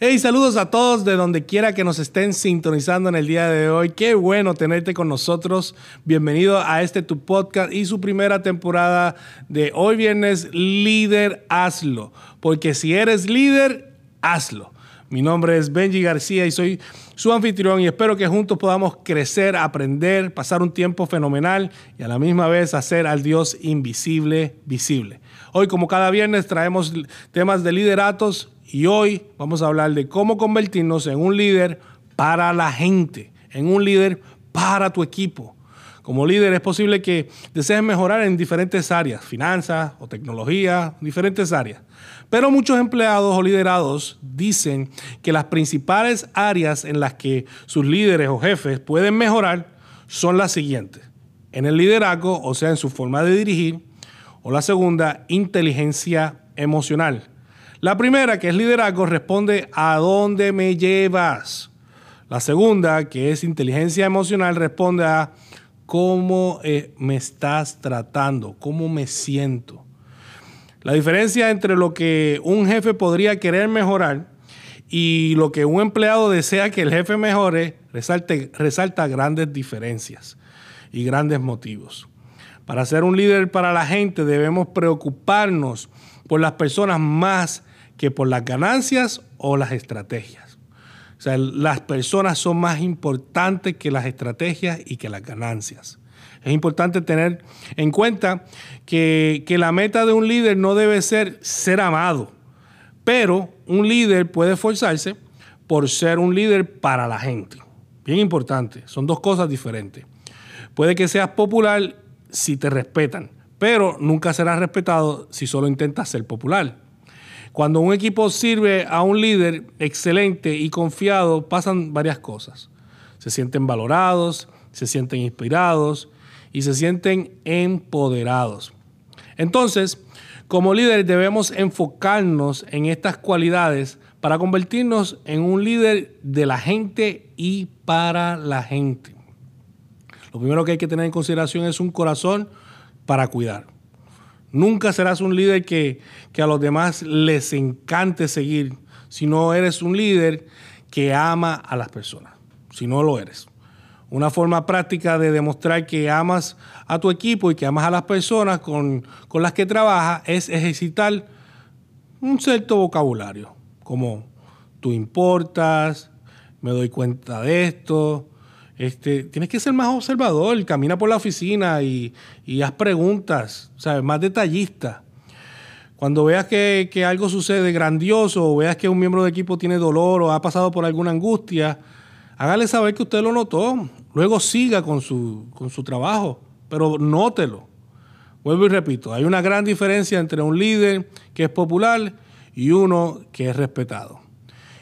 Hey, saludos a todos de donde quiera que nos estén sintonizando en el día de hoy. Qué bueno tenerte con nosotros. Bienvenido a este tu podcast y su primera temporada de hoy viernes Líder Hazlo. Porque si eres líder, hazlo. Mi nombre es Benji García y soy su anfitrión y espero que juntos podamos crecer, aprender, pasar un tiempo fenomenal y a la misma vez hacer al Dios invisible visible. Hoy, como cada viernes, traemos temas de lideratos y hoy vamos a hablar de cómo convertirnos en un líder para la gente, en un líder para tu equipo. Como líder es posible que desees mejorar en diferentes áreas, finanzas o tecnología, diferentes áreas. Pero muchos empleados o liderados dicen que las principales áreas en las que sus líderes o jefes pueden mejorar son las siguientes. En el liderazgo, o sea, en su forma de dirigir, o la segunda, inteligencia emocional. La primera, que es liderazgo, responde a dónde me llevas. La segunda, que es inteligencia emocional, responde a cómo eh, me estás tratando, cómo me siento. La diferencia entre lo que un jefe podría querer mejorar y lo que un empleado desea que el jefe mejore, resalta grandes diferencias y grandes motivos. Para ser un líder para la gente debemos preocuparnos por las personas más que por las ganancias o las estrategias. O sea, las personas son más importantes que las estrategias y que las ganancias. Es importante tener en cuenta que, que la meta de un líder no debe ser ser amado, pero un líder puede esforzarse por ser un líder para la gente. Bien importante, son dos cosas diferentes. Puede que seas popular si te respetan, pero nunca serás respetado si solo intentas ser popular. Cuando un equipo sirve a un líder excelente y confiado, pasan varias cosas. Se sienten valorados, se sienten inspirados y se sienten empoderados. Entonces, como líder debemos enfocarnos en estas cualidades para convertirnos en un líder de la gente y para la gente. Lo primero que hay que tener en consideración es un corazón para cuidar. Nunca serás un líder que, a los demás les encante seguir, si no eres un líder que ama a las personas, si no lo eres. Una forma práctica de demostrar que amas a tu equipo y que amas a las personas con, con las que trabajas es ejercitar un cierto vocabulario, como tú importas, me doy cuenta de esto, este, tienes que ser más observador, camina por la oficina y, haz preguntas, ¿sabes? más detallista. Cuando veas que, algo sucede grandioso o veas que un miembro de equipo tiene dolor o ha pasado por alguna angustia, hágale saber que usted lo notó. Luego siga con su, con su trabajo, pero nótelo. Vuelvo y repito, hay una gran diferencia entre un líder que es popular y uno que es respetado.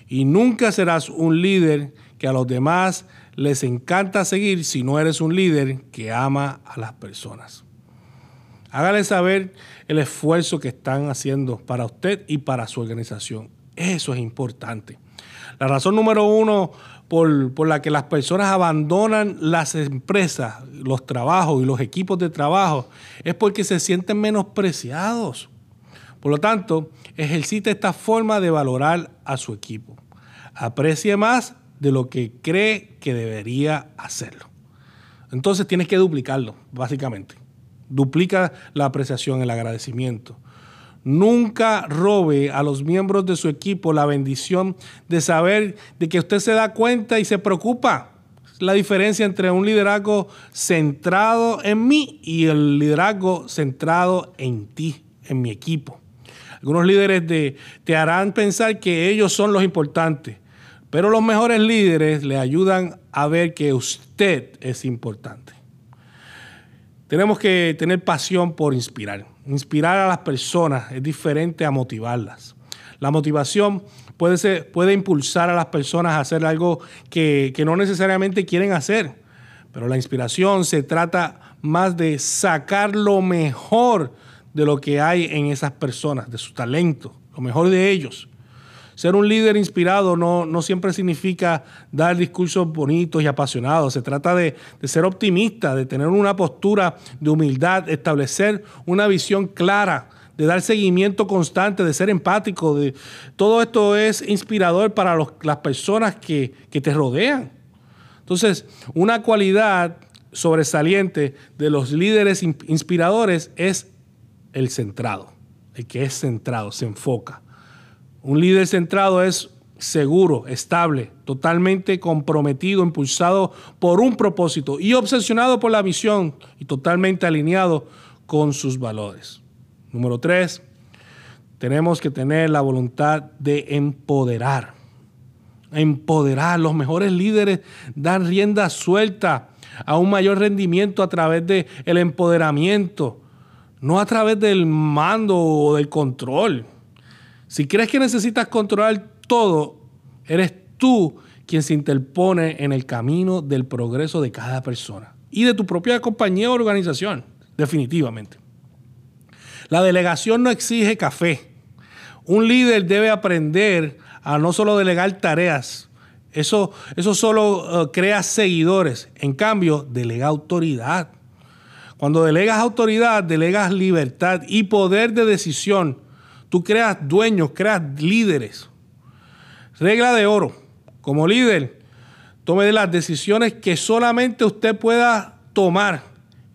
Y nunca serás un líder que a los demás les encanta seguir si no eres un líder que ama a las personas. Hágale saber el esfuerzo que están haciendo para usted y para su organización. Eso es importante. La razón número uno por, por, la que las personas abandonan las empresas, los trabajos y los equipos de trabajo es porque se sienten menospreciados. Por lo tanto, ejercita esta forma de valorar a su equipo. Aprecie más de lo que cree que debería hacerlo. Entonces tienes que duplicarlo, básicamente. Duplica la apreciación, el agradecimiento. Nunca robe a los miembros de su equipo la bendición de saber de que usted se da cuenta y se preocupa. La diferencia entre un liderazgo centrado en mí y el liderazgo centrado en ti, en mi equipo. Algunos líderes te harán pensar que ellos son los importantes, pero los mejores líderes le ayudan a ver que usted es importante. Tenemos que tener pasión por inspirar. Inspirar a las personas es diferente a motivarlas. La motivación puede, puede impulsar a las personas a hacer algo que, que no necesariamente quieren hacer. Pero la inspiración se trata más de sacar lo mejor de lo que hay en esas personas, de su talento, lo mejor de ellos. Ser un líder inspirado no, siempre significa dar discursos bonitos y apasionados. Se trata de, ser optimista, de tener una postura de humildad, establecer una visión clara de dar seguimiento constante, de ser empático. De, todo esto es inspirador para las personas que, que te rodean. Entonces, una cualidad sobresaliente de los líderes inspiradores es el centrado, el que es centrado, se enfoca. Un líder centrado es seguro, estable, totalmente comprometido, impulsado por un propósito y obsesionado por la misión y totalmente alineado con sus valores. Número tres, tenemos que tener la voluntad de empoderar. Empoderar. Los mejores líderes dan rienda suelta a un mayor rendimiento a través del el empoderamiento, no a través del mando o del control. Si crees que necesitas controlar todo, eres tú quien se interpone en el camino del progreso de cada persona y de tu propia compañía o organización, definitivamente. La delegación no exige café. Un líder debe aprender a no solo delegar tareas, eso, eso solo uh, crea seguidores. En cambio, delega autoridad. Cuando delegas autoridad, delegas libertad y poder de decisión Tú creas dueños, creas líderes. Regla de oro. Como líder, tome las decisiones que solamente usted pueda tomar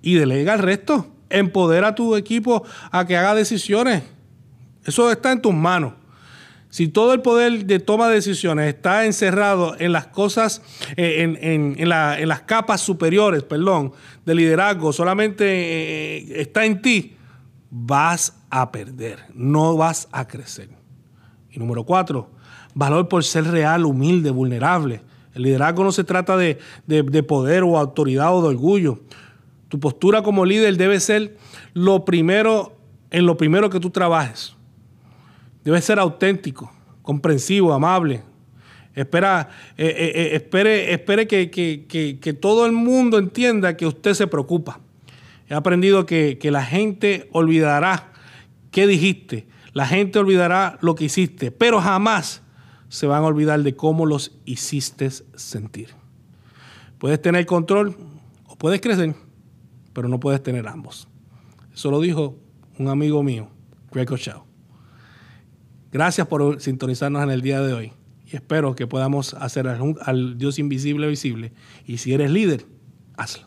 y delega el resto. Empodera a tu equipo a que haga decisiones. Eso está en tus manos. Si todo el poder de toma de decisiones está encerrado en las cosas, eh, en, las capas superiores, perdón, de liderazgo, solamente eh, está en ti, vas a perder, no vas a crecer. Y número cuatro, valor por ser real, humilde, vulnerable. El liderazgo no se trata de, poder o autoridad o de orgullo. Tu postura como líder debe ser lo primero, en lo primero que tú trabajes. Debe ser auténtico, comprensivo, amable. Espera, eh, eh, eh, espere, espere que, que todo el mundo entienda que usted se preocupa. He aprendido que, la gente olvidará qué dijiste, la gente olvidará lo que hiciste, pero jamás se van a olvidar de cómo los hiciste sentir. Puedes tener control o puedes crecer, pero no puedes tener ambos. Eso lo dijo un amigo mío, Greg O'Shaw. Gracias por sintonizarnos en el día de hoy y espero que podamos hacer al Dios invisible visible. Y si eres líder, hazlo.